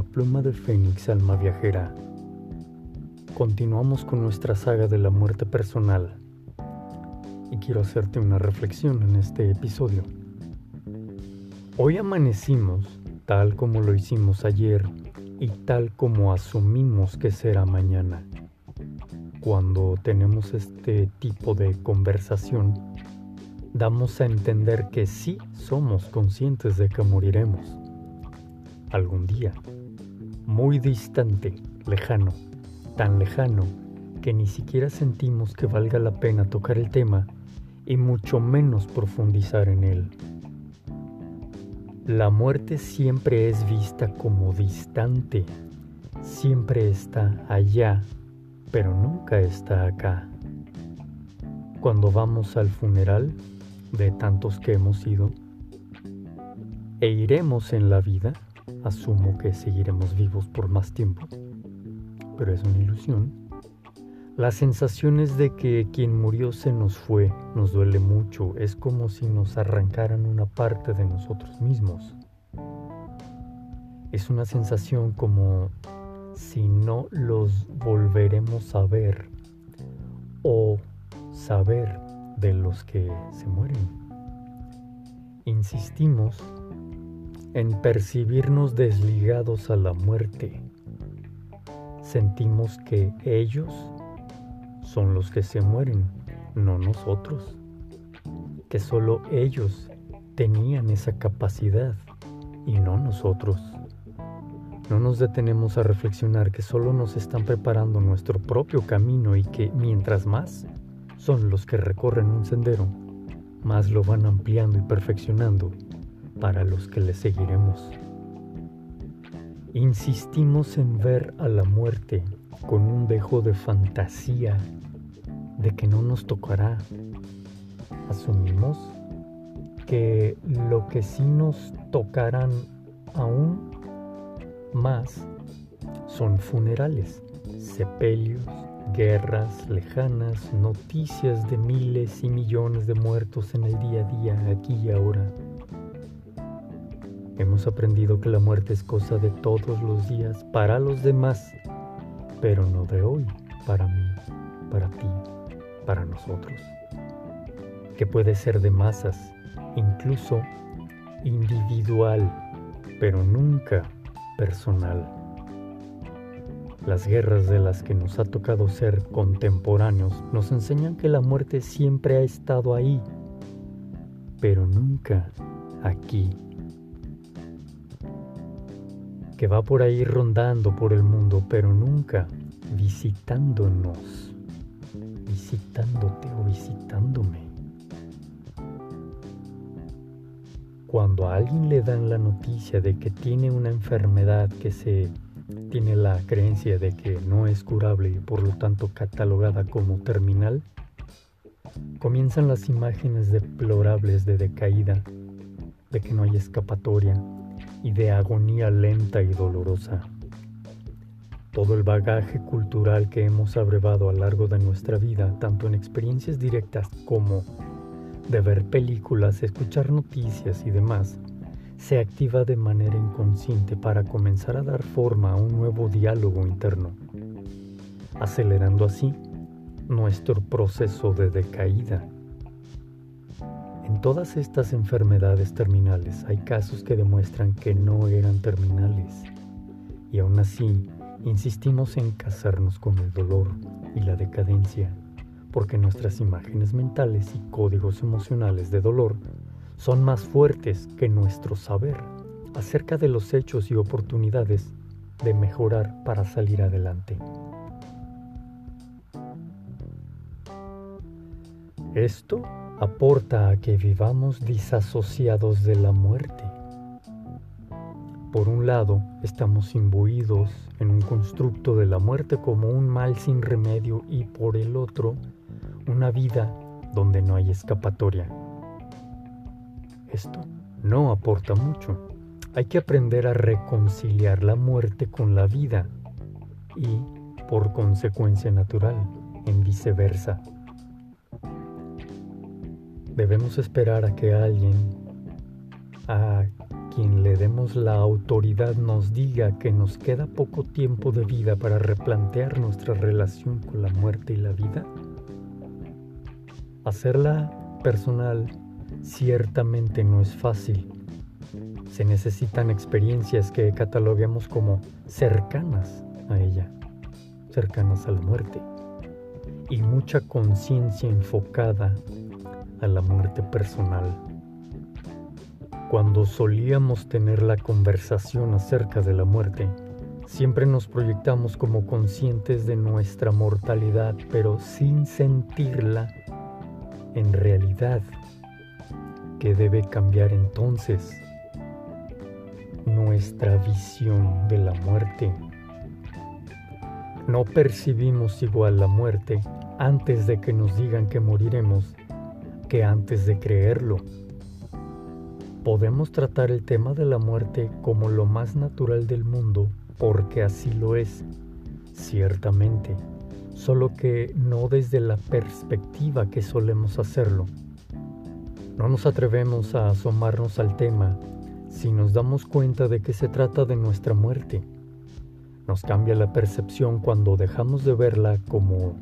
Pluma de Fénix, alma viajera. Continuamos con nuestra saga de la muerte personal y quiero hacerte una reflexión en este episodio. Hoy amanecimos tal como lo hicimos ayer y tal como asumimos que será mañana. Cuando tenemos este tipo de conversación, damos a entender que sí somos conscientes de que moriremos algún día, muy distante, lejano, tan lejano que ni siquiera sentimos que valga la pena tocar el tema y mucho menos profundizar en él. La muerte siempre es vista como distante, siempre está allá, pero nunca está acá. Cuando vamos al funeral de tantos que hemos ido, e iremos en la vida, asumo que seguiremos vivos por más tiempo, pero es una ilusión. La sensación es de que quien murió se nos fue, nos duele mucho, es como si nos arrancaran una parte de nosotros mismos. Es una sensación como si no los volveremos a ver o saber de los que se mueren. Insistimos en percibirnos desligados a la muerte. Sentimos que ellos son los que se mueren, no nosotros. Que solo ellos tenían esa capacidad y no nosotros. No nos detenemos a reflexionar que solo nos están preparando nuestro propio camino y que mientras más son los que recorren un sendero, más lo van ampliando y perfeccionando para los que le seguiremos. Insistimos en ver a la muerte con un dejo de fantasía de que no nos tocará. Asumimos que lo que sí nos tocarán aún más son funerales, sepelios, guerras lejanas, noticias de miles y millones de muertos en el día a día, aquí y ahora. Hemos aprendido que la muerte es cosa de todos los días para los demás, pero no de hoy, para mí, para ti, para nosotros. Que puede ser de masas, incluso individual, pero nunca personal. Las guerras de las que nos ha tocado ser contemporáneos nos enseñan que la muerte siempre ha estado ahí, pero nunca aquí que va por ahí rondando por el mundo, pero nunca visitándonos, visitándote o visitándome. Cuando a alguien le dan la noticia de que tiene una enfermedad que se tiene la creencia de que no es curable y por lo tanto catalogada como terminal, comienzan las imágenes deplorables de decaída, de que no hay escapatoria, y de agonía lenta y dolorosa. Todo el bagaje cultural que hemos abrevado a lo largo de nuestra vida, tanto en experiencias directas como de ver películas, escuchar noticias y demás, se activa de manera inconsciente para comenzar a dar forma a un nuevo diálogo interno, acelerando así nuestro proceso de decaída en todas estas enfermedades terminales hay casos que demuestran que no eran terminales y aún así insistimos en casarnos con el dolor y la decadencia porque nuestras imágenes mentales y códigos emocionales de dolor son más fuertes que nuestro saber acerca de los hechos y oportunidades de mejorar para salir adelante. Esto aporta a que vivamos disasociados de la muerte. Por un lado, estamos imbuidos en un constructo de la muerte como un mal sin remedio y por el otro, una vida donde no hay escapatoria. Esto no aporta mucho. Hay que aprender a reconciliar la muerte con la vida y, por consecuencia natural, en viceversa. Debemos esperar a que alguien, a quien le demos la autoridad nos diga que nos queda poco tiempo de vida para replantear nuestra relación con la muerte y la vida? Hacerla personal ciertamente no es fácil. Se necesitan experiencias que cataloguemos como cercanas a ella, cercanas a la muerte, y mucha conciencia enfocada a la muerte personal. Cuando solíamos tener la conversación acerca de la muerte, siempre nos proyectamos como conscientes de nuestra mortalidad, pero sin sentirla en realidad. ¿Qué debe cambiar entonces? Nuestra visión de la muerte. No percibimos igual la muerte antes de que nos digan que moriremos que antes de creerlo podemos tratar el tema de la muerte como lo más natural del mundo porque así lo es, ciertamente, solo que no desde la perspectiva que solemos hacerlo. No nos atrevemos a asomarnos al tema si nos damos cuenta de que se trata de nuestra muerte. Nos cambia la percepción cuando dejamos de verla como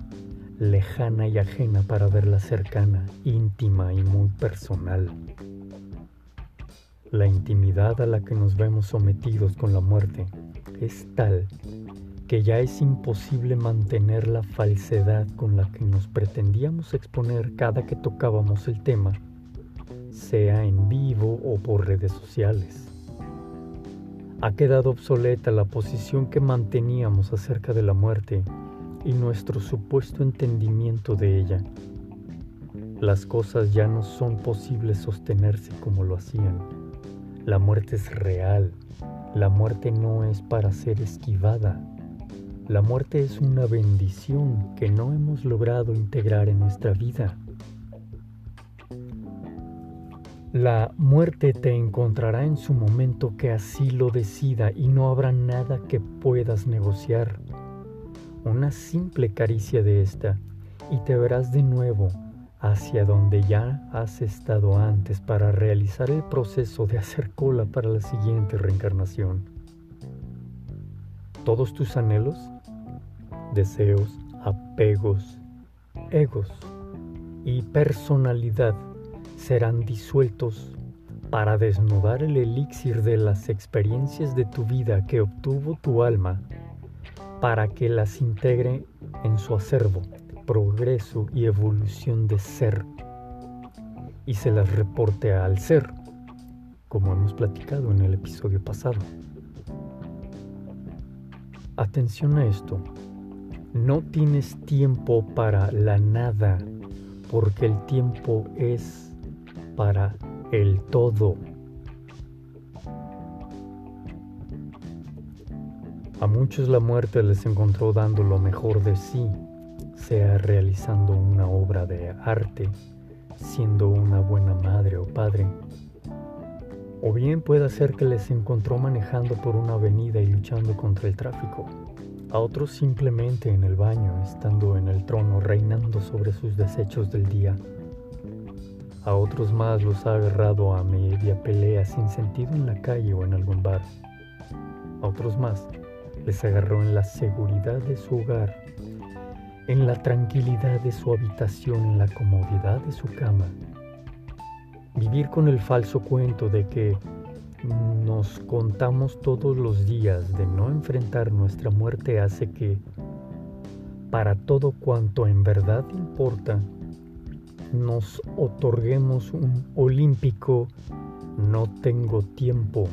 lejana y ajena para verla cercana, íntima y muy personal. La intimidad a la que nos vemos sometidos con la muerte es tal que ya es imposible mantener la falsedad con la que nos pretendíamos exponer cada que tocábamos el tema, sea en vivo o por redes sociales. Ha quedado obsoleta la posición que manteníamos acerca de la muerte y nuestro supuesto entendimiento de ella. Las cosas ya no son posibles sostenerse como lo hacían. La muerte es real. La muerte no es para ser esquivada. La muerte es una bendición que no hemos logrado integrar en nuestra vida. La muerte te encontrará en su momento que así lo decida y no habrá nada que puedas negociar. Una simple caricia de esta y te verás de nuevo hacia donde ya has estado antes para realizar el proceso de hacer cola para la siguiente reencarnación. Todos tus anhelos, deseos, apegos, egos y personalidad serán disueltos para desnudar el elixir de las experiencias de tu vida que obtuvo tu alma para que las integre en su acervo progreso y evolución de ser y se las reporte al ser, como hemos platicado en el episodio pasado. Atención a esto, no tienes tiempo para la nada, porque el tiempo es para el todo. A muchos la muerte les encontró dando lo mejor de sí sea realizando una obra de arte, siendo una buena madre o padre, o bien puede ser que les encontró manejando por una avenida y luchando contra el tráfico, a otros simplemente en el baño, estando en el trono reinando sobre sus desechos del día. A otros más los ha agarrado a media pelea sin sentido en la calle o en algún bar. A otros más les agarró en la seguridad de su hogar en la tranquilidad de su habitación, en la comodidad de su cama. Vivir con el falso cuento de que nos contamos todos los días de no enfrentar nuestra muerte hace que, para todo cuanto en verdad importa, nos otorguemos un olímpico no tengo tiempo.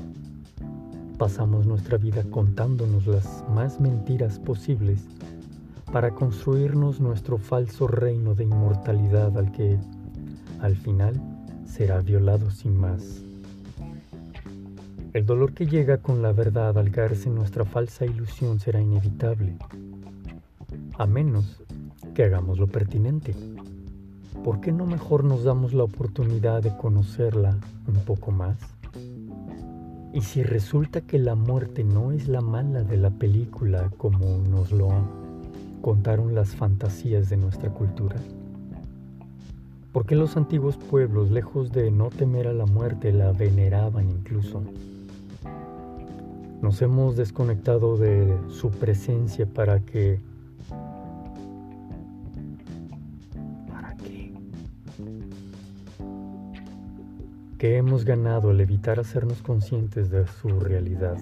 Pasamos nuestra vida contándonos las más mentiras posibles para construirnos nuestro falso reino de inmortalidad al que, al final, será violado sin más. El dolor que llega con la verdad al caerse en nuestra falsa ilusión será inevitable, a menos que hagamos lo pertinente. ¿Por qué no mejor nos damos la oportunidad de conocerla un poco más? Y si resulta que la muerte no es la mala de la película como nos lo contaron las fantasías de nuestra cultura? ¿Por qué los antiguos pueblos, lejos de no temer a la muerte, la veneraban incluso? Nos hemos desconectado de su presencia para que... ¿Qué hemos ganado al evitar hacernos conscientes de su realidad?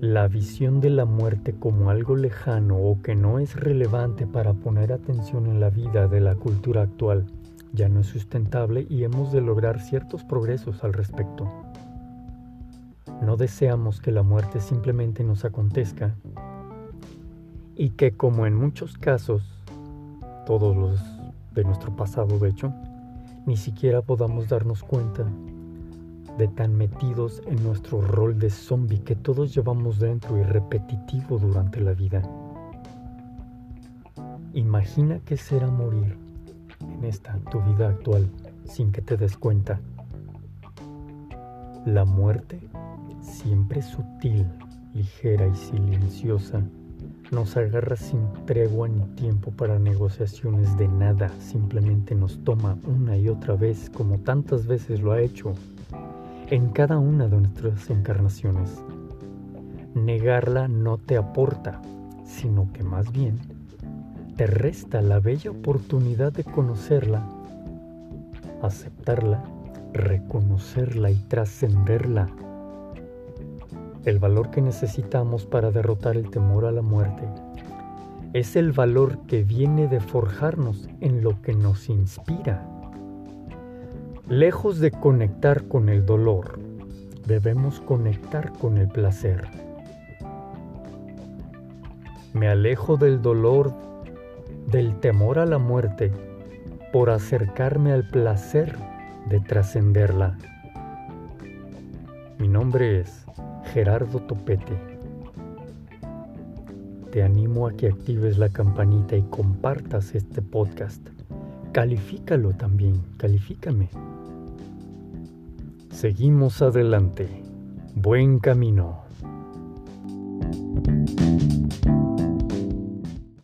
La visión de la muerte como algo lejano o que no es relevante para poner atención en la vida de la cultura actual ya no es sustentable y hemos de lograr ciertos progresos al respecto. No deseamos que la muerte simplemente nos acontezca y que como en muchos casos, todos los de nuestro pasado de hecho, ni siquiera podamos darnos cuenta de tan metidos en nuestro rol de zombie que todos llevamos dentro y repetitivo durante la vida. Imagina qué será morir en esta tu vida actual sin que te des cuenta. La muerte siempre sutil, ligera y silenciosa, nos agarra sin tregua ni tiempo para negociaciones de nada, simplemente nos toma una y otra vez como tantas veces lo ha hecho en cada una de nuestras encarnaciones. Negarla no te aporta, sino que más bien te resta la bella oportunidad de conocerla, aceptarla, reconocerla y trascenderla el valor que necesitamos para derrotar el temor a la muerte es el valor que viene de forjarnos en lo que nos inspira. Lejos de conectar con el dolor, debemos conectar con el placer. Me alejo del dolor, del temor a la muerte, por acercarme al placer de trascenderla. Mi nombre es Gerardo Topete. Te animo a que actives la campanita y compartas este podcast. Califícalo también, califícame. Seguimos adelante. Buen camino.